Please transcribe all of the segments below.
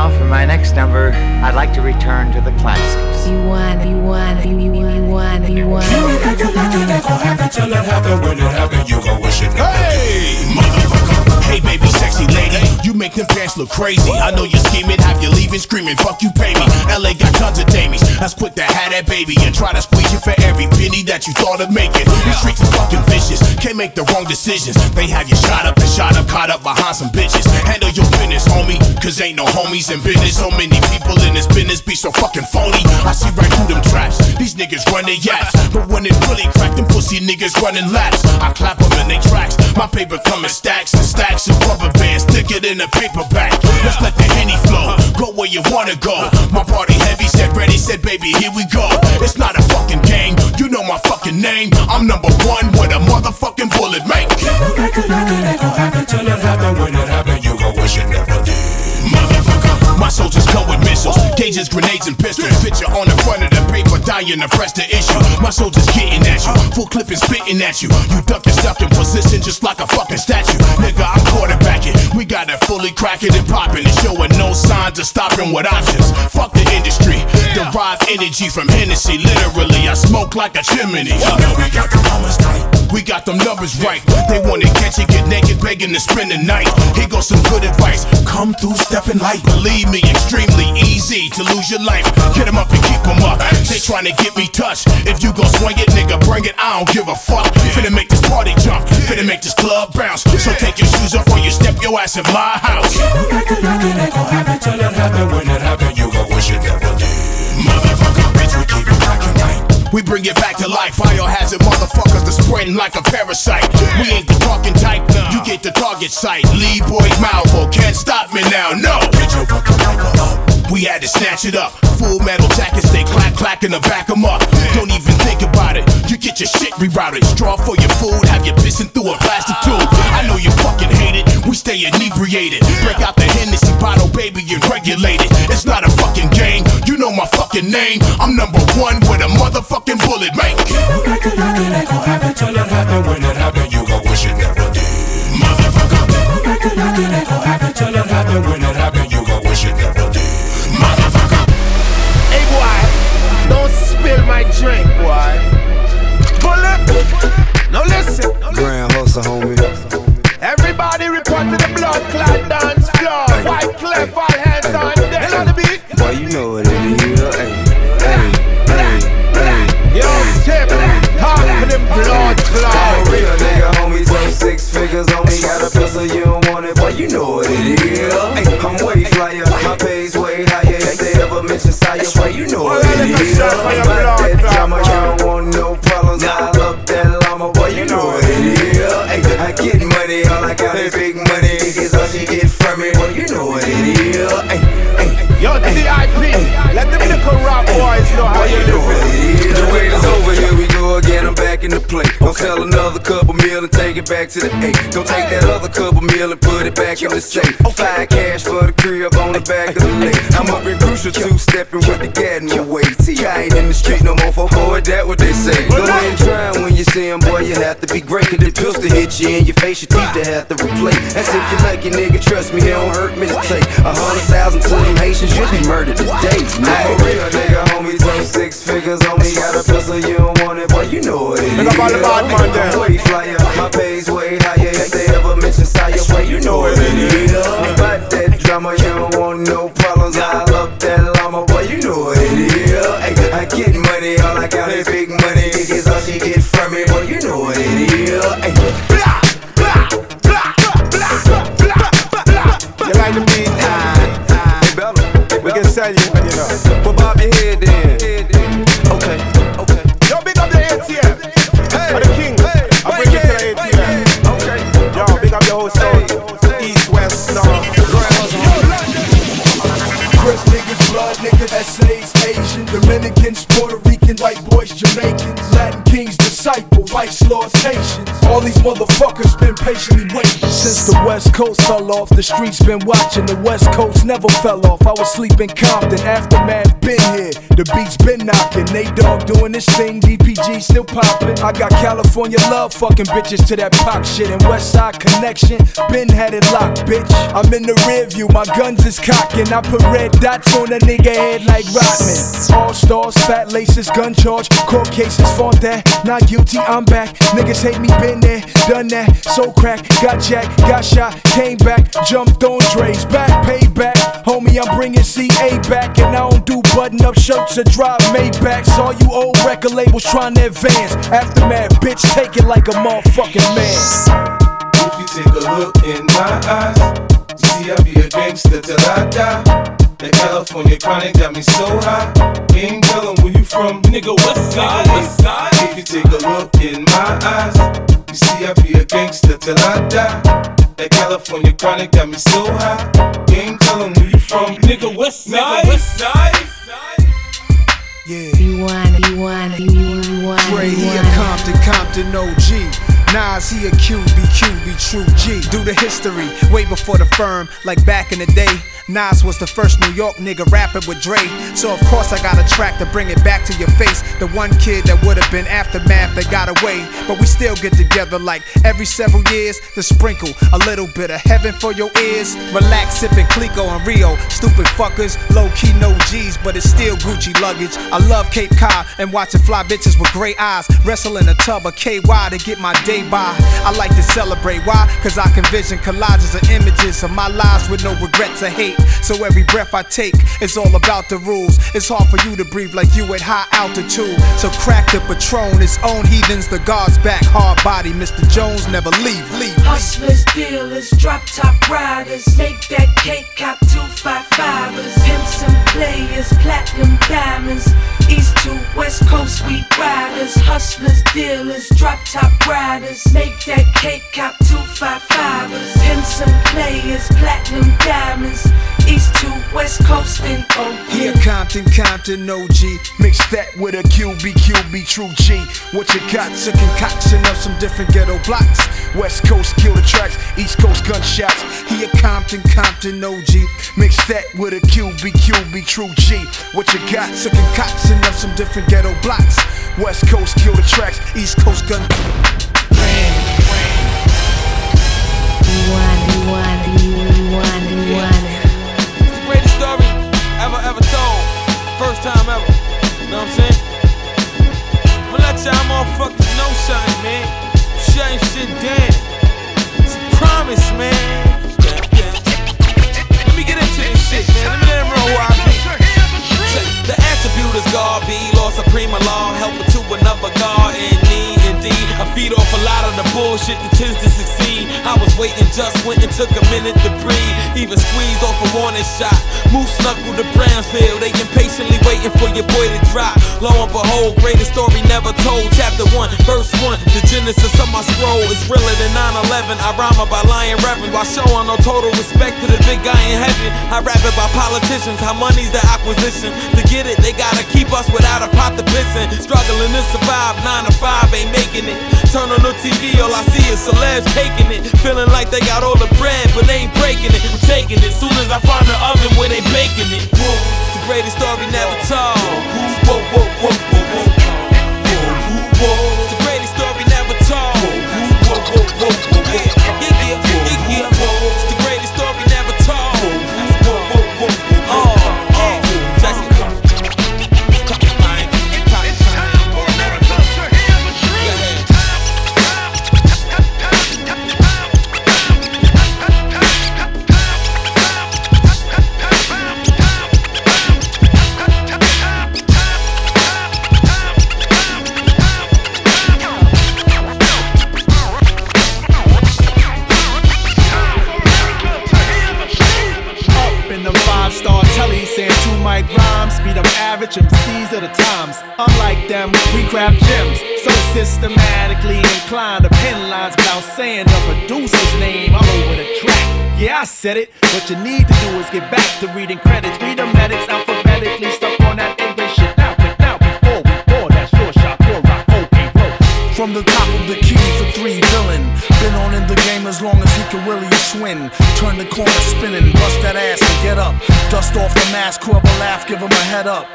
now, for my next number, I'd like to return to the classics. You want, you want, you, you, you want, you want. You like it, like it, it gon' happen till it happen. When it happen, you gon' wish it never Hey, motherfucker. Hey, baby, sexy lady, you make them pants look crazy. I know you're scheming, have you leaving, screaming, fuck you, pay me. LA got tons of damies. Let's quick to have that baby and try to squeeze you for every penny that you thought of making. These streets is fucking vicious, can't make the wrong decisions. They have you shot up and shot up, caught up behind some bitches. Handle your business, homie, cause ain't no homies in business. So many people in this business be so fucking phony. I see right through them niggas run their yaps, but when it really crack, them pussy niggas running laps. I clap them in they tracks. My paper come in stacks and stacks of rubber bands, thicker than a paperback. Let's let the henny flow, go where you wanna go. My party heavy said ready, said baby, here we go. It's not a fucking game, you know my fucking name. I'm number one with a motherfucking bullet, make. It, gon' it happen. When it happen, you gon' wish it never did. Motherfucker, my soldiers come with missiles, gauges, grenades, and pistols. Picture on the front of dying to press the issue. My soldiers getting at you, full clip and spitting at you. You ducking, stuck in position just like a fucking statue. Nigga, I'm quarterbacking. We got it fully cracking and popping and showing no signs of stopping with options. Fuck the industry, derive energy from Hennessy. Literally, I smoke like a chimney. we got the moments. We got them numbers right. They wanna catch you, get naked, begging to spend the night. Here goes some good advice. Come through stepping light. Believe me, extremely easy to lose your life. Get 'em up and keep 'em up. They trying to get me touched. If you gon' swing it, nigga, bring it. I don't give a fuck. Finna make this party jump. Finna make this club bounce. So take your shoes off or you step your ass in my house. We bring it back to life. Biohazard motherfuckers are spreading like a parasite. We ain't the talking type. You get the target sight. Lee Boyd Malvo can't stop me now. No. Get your fucking up. We had to snatch it up. Full metal jackets, they clack clack in the back of up. Don't even think about it. You get your shit rerouted. Straw for your food, have you pissing through a plastic tube. I know you fucking hate it. We stay inebriated. Break out the Hennessy bottle, baby, and regulate it. It's not a fucking game. You know my fucking name. It back to the eight. Don't take that other couple meal and put it back in the safe. Five cash for the crib on the back of the lake. I'm up in crucial two stepping with the gat in my way. See, I ain't in the street no more for boy, that what they say. Go and try when you see 'em, boy, you have to be great. Cause the pistol hit you in your face, your teeth to have to replace. That's if you like it, nigga, trust me, it don't hurt me to take. A hundred thousand to them Haitians, you'll be murdered today. I'm a real nigga, homie, throw six figures on me. Got a pistol, you don't want it, boy, you know what it up all the bad man. I'm way flyer, my pay's way higher. If they ever mention Sire, boy, you know what it is. About that drama, Dominicans, Puerto Ricans, white boys, Jamaicans, Latin king's disciple, vice lord's. All these motherfuckers been patiently waiting. Since the West Coast fell off, the streets been watching. The West Coast never fell off. I was sleeping Compton, aftermath been here. The beats been knocking. Nate Dogg doing this thing, DPG still popping. I got California love, fucking bitches to that pop shit. And West Side Connection, been had it locked, bitch. I'm in the rear view, my guns is cocking. I put red dots on a nigga head like Rodman. All stars, fat laces, gun charge, court cases, fought that. Not guilty, I'm back. Niggas hate me, been there, done that. So crack, got jacked, got shot, came back, jumped on Dre's back, payback. Homie, I'm bringing CA back, and I don't do button up shirts or drive Maybachs. All you old record labels trying to advance. Aftermath, bitch, take it like a motherfucking man. If you take a look in my eyes, see I be a gangster till I die. That California chronic got me so high. Ain't tellin' where you from, nigga. West side, west side. If you take a look in my eyes, you see I be a gangster till I die. That California chronic got me so high. Ain't tellin' where you from, nigga. West side, west side. Yeah. You want, you want, you want, Dre, he you a. Compton, Compton OG. Nas, he a QB, QB, true G. Do the history, way before the firm, like back in the day. Nas was the first New York nigga rapping with Dre. So of course I got a track to bring it back to your face. The one kid that would have been aftermath that got away. But we still get together like every several years to sprinkle a little bit of heaven for your ears. Relax, sipping Clicquot and Rio. Stupid fuckers, low key no G's, but it's still Gucci luggage. I love Cape Cod and watching fly bitches with gray eyes. Wrestle in a tub of KY to get my day by. I like to celebrate. Why? Cause I can vision collages of images of my lives with no regrets or hate. So every breath I take is all about the rules. It's hard for you to breathe like you at high altitude. So crack the Patron, its own heathens, the guards back. Hard body, Mr. Jones never leave. Leave. Hustlers, dealers, drop top riders. Make that cake cop two five fivers. Pimps and players, platinum diamonds. East to West Coast, we Hustlers, dealers, drop top riders. Make that cake cop two five fivers. Pimps and players, platinum diamonds. East to West Coast and a Compton, Compton OG. Mix that with a QB, QB, true G. What you got? A concoction of some different ghetto blocks. West Coast kill the tracks, East Coast gunshots. He a Compton, Compton OG. Mix that with a QB, QB, true G. What you got? A concoction of some different ghetto blocks. West Coast kill the tracks, East Coast gun. Even squeezed off a warning shot. Moose knuckled to Brownsville, they impatiently waiting for your boy to drop. Lo and behold, greatest story never told. Chapter 1, verse 1. The genesis of my scroll is realer than 9 11. I rhyme about lying reverend while showing no total respect to the big guy in heaven. I rap about politicians, how money's the acquisition. To get it, they gotta keep us without a pot to piss in. Struggling to survive, 9 to 5 ain't making it. Turn on the TV, all I see is celebs taking it. Feeling like they got all the bread, but they ain't breaking it. Taking it. Soon as I find the oven where they baking it. Whoa, the greatest story never told. Whoa, whoa, whoa. Whoa, Systematically inclined to pen lines without saying the producer's name. I'm over the track. Yeah, I said it. What you need to do is get back to reading credits. Read the medics alphabetically, stuck on that English shit. Now, but now, before we that short shot, pour rock, okay, roll. From the top of the key for three villain. Been on in the game as long as he can really swing. Turn the corner spinning, bust that ass and get up. Dust off the mask, whoever laugh, give him a head up.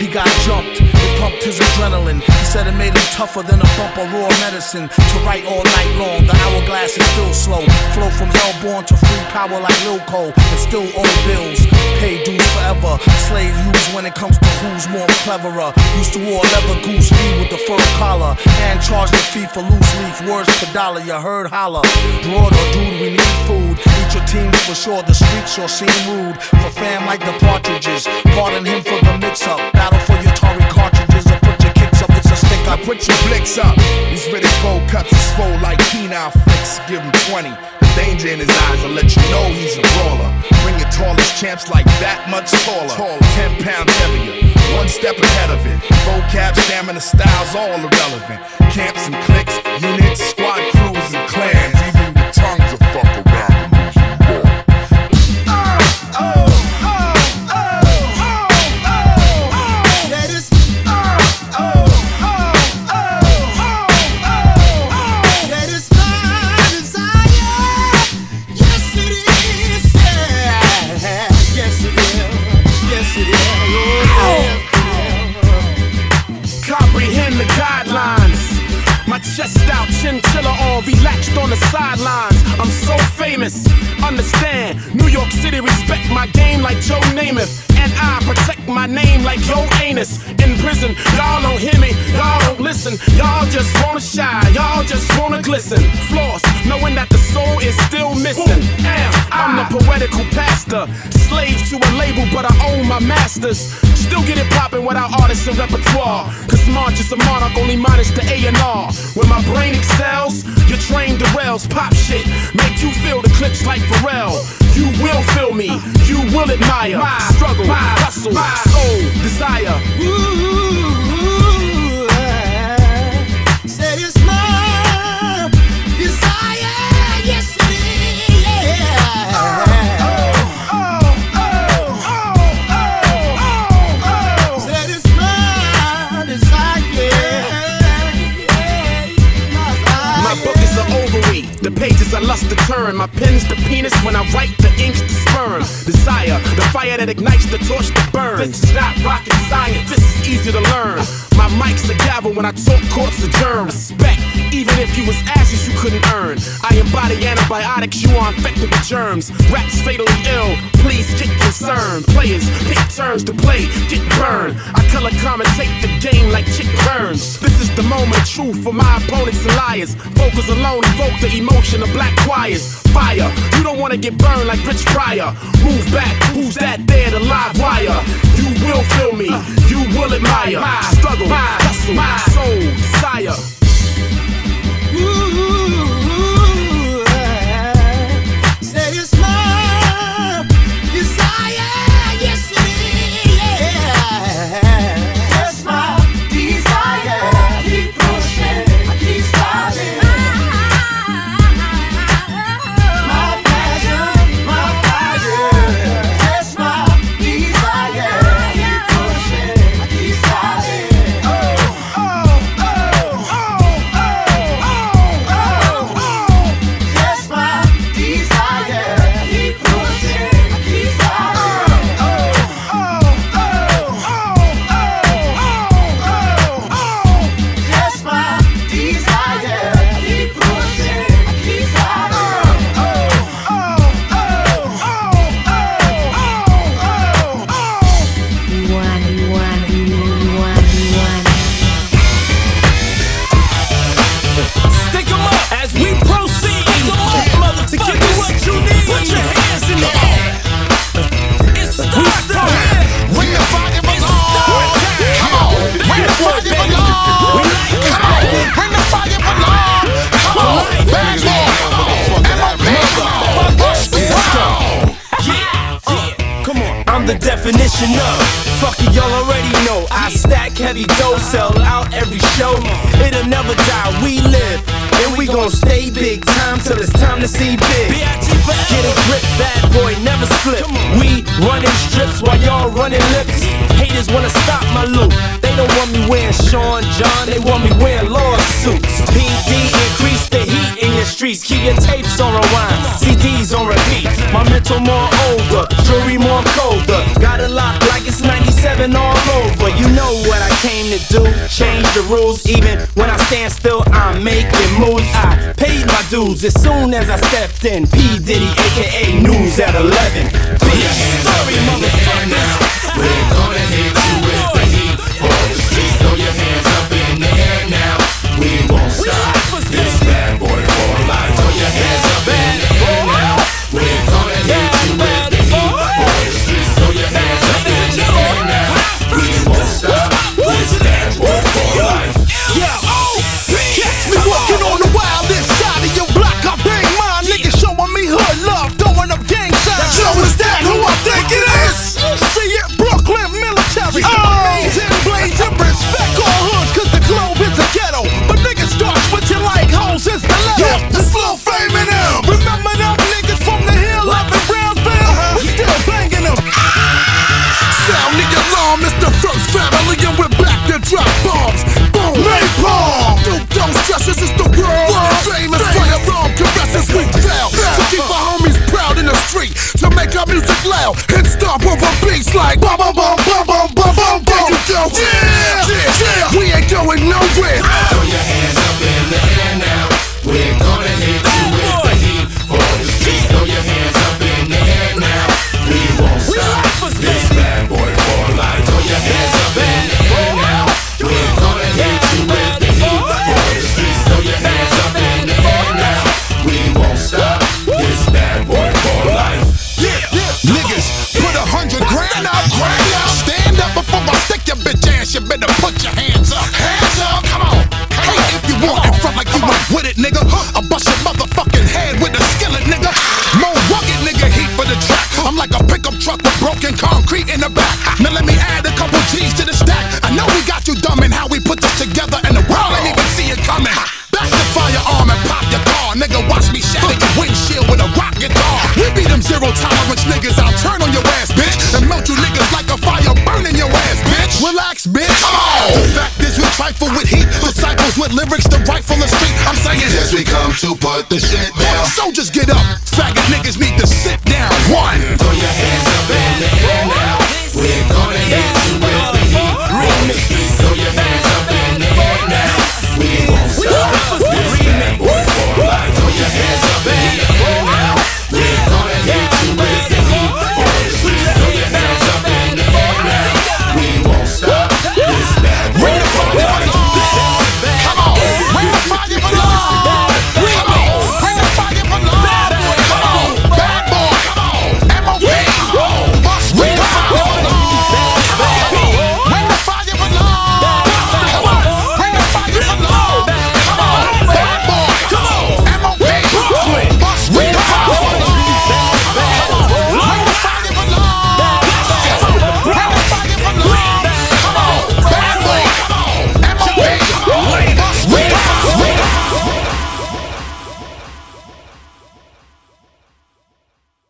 He got jumped, it pumped his adrenaline. He said it made him tougher than a bump of raw medicine. To write all night long, the hourglass is still slow. Flow from hellborn to free power like Lil Cole, and still owe bills. Pay dues forever. Slave use when it comes to who's more cleverer. Used to wore leather goose fee with the fur collar, and charge the fee for loose leaf. Words per dollar, you heard holler. Broad or dude, we need food. Eat your teams for sure. The streets sure seem rude. For fam like the partridges. Pardon penile flicks. Give him 20. The danger in his eyes will let you know he's a brawler. Bring your tallest champs like that much taller. 10 pounds heavier. One step ahead of it. Vocab, stamina, styles, all irrelevant. Camps and cliques, units, glisten. Floss, knowing that the soul is still missing. Am, I'm the poetical pastor, slave to a label, but I own my masters. Still get it poppin' without artists and repertoire. Cause Monch is a monarch, only minus the A&R. When my brain excels, your train derails. Pop shit, make you feel the clips like Pharrell. You will feel me, you will admire my struggle, my hustle, my soul, desire. Said fire that ignites the torch that burns. This is not rocket science, this is easy to learn. My mic's a gavel when I talk courts adjourn. Respect, even if you was ashes you couldn't earn. I embody antibiotics, you are infected with germs. Rap's fatally ill, please get concerned. Players pick turns to play, get burned. I color commentate the game like Chick Hearns. This is the moment truth for my opponents and liars. Vocals alone evoke the emotion of black choirs. Fire, you don't wanna get burned like Rich Pryor. Move back, who's that there, the live wire? You will feel me, you will admire. My struggle, my hustle, my soul, desire. Said I'm the definition of fuck it, y'all already know. I stack heavy dough, sell out every show. It'll never die. We live and we gon' stay big time till it's time to see big. Get a grip, bad boy, never slip. We running strips while y'all running lips. Haters wanna stop my loot. They don't want me wearing Sean John, they want me wearing lawsuits. PD increase the heat in your streets. Keep your tapes on rewind, CDs on repeat. My mental more older, jewelry more colder. Got a lot like it's 97 all over. You know what I came to do, change the rules. Even when I stand still, I'm making dudes as soon as I stepped in. P. Diddy, aka News at 11. Put your hands up in the air now. We're gonna hit you with the heat. For the streets, throw your hands Make our music loud and stomp over beats like bum bum bum bum bum bum bum. There you go. Yeah, yeah, yeah. We ain't going nowhere. Throw your hands cipher with heat. the cycles with lyrics, the right from the street. I'm saying, yes, we come to put the shit down. Soldiers get up.